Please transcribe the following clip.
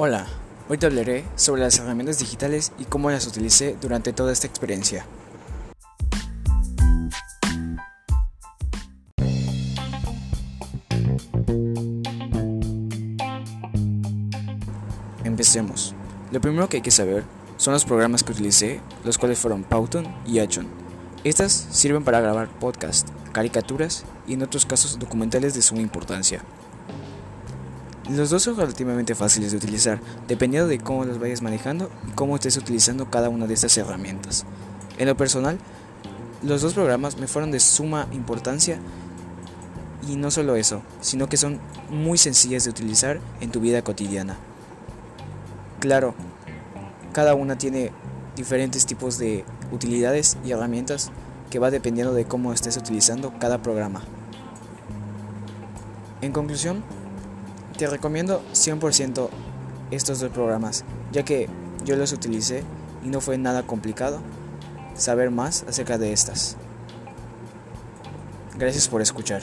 Hola, hoy te hablaré sobre las herramientas digitales y cómo las utilicé durante toda esta experiencia. Empecemos. Lo primero que hay que saber son los programas que utilicé, los cuales fueron Powton y Achon. Estas sirven para grabar podcasts, caricaturas y en otros casos documentales de suma importancia. Los dos son relativamente fáciles de utilizar, dependiendo de cómo los vayas manejando y cómo estés utilizando cada una de estas herramientas. En lo personal, los dos programas me fueron de suma importancia y no solo eso, sino que son muy sencillas de utilizar en tu vida cotidiana. Claro, cada una tiene diferentes tipos de utilidades y herramientas que va dependiendo de cómo estés utilizando cada programa. En conclusión, te recomiendo 100% estos dos programas, ya que yo los utilicé y no fue nada complicado saber más acerca de estas. Gracias por escuchar.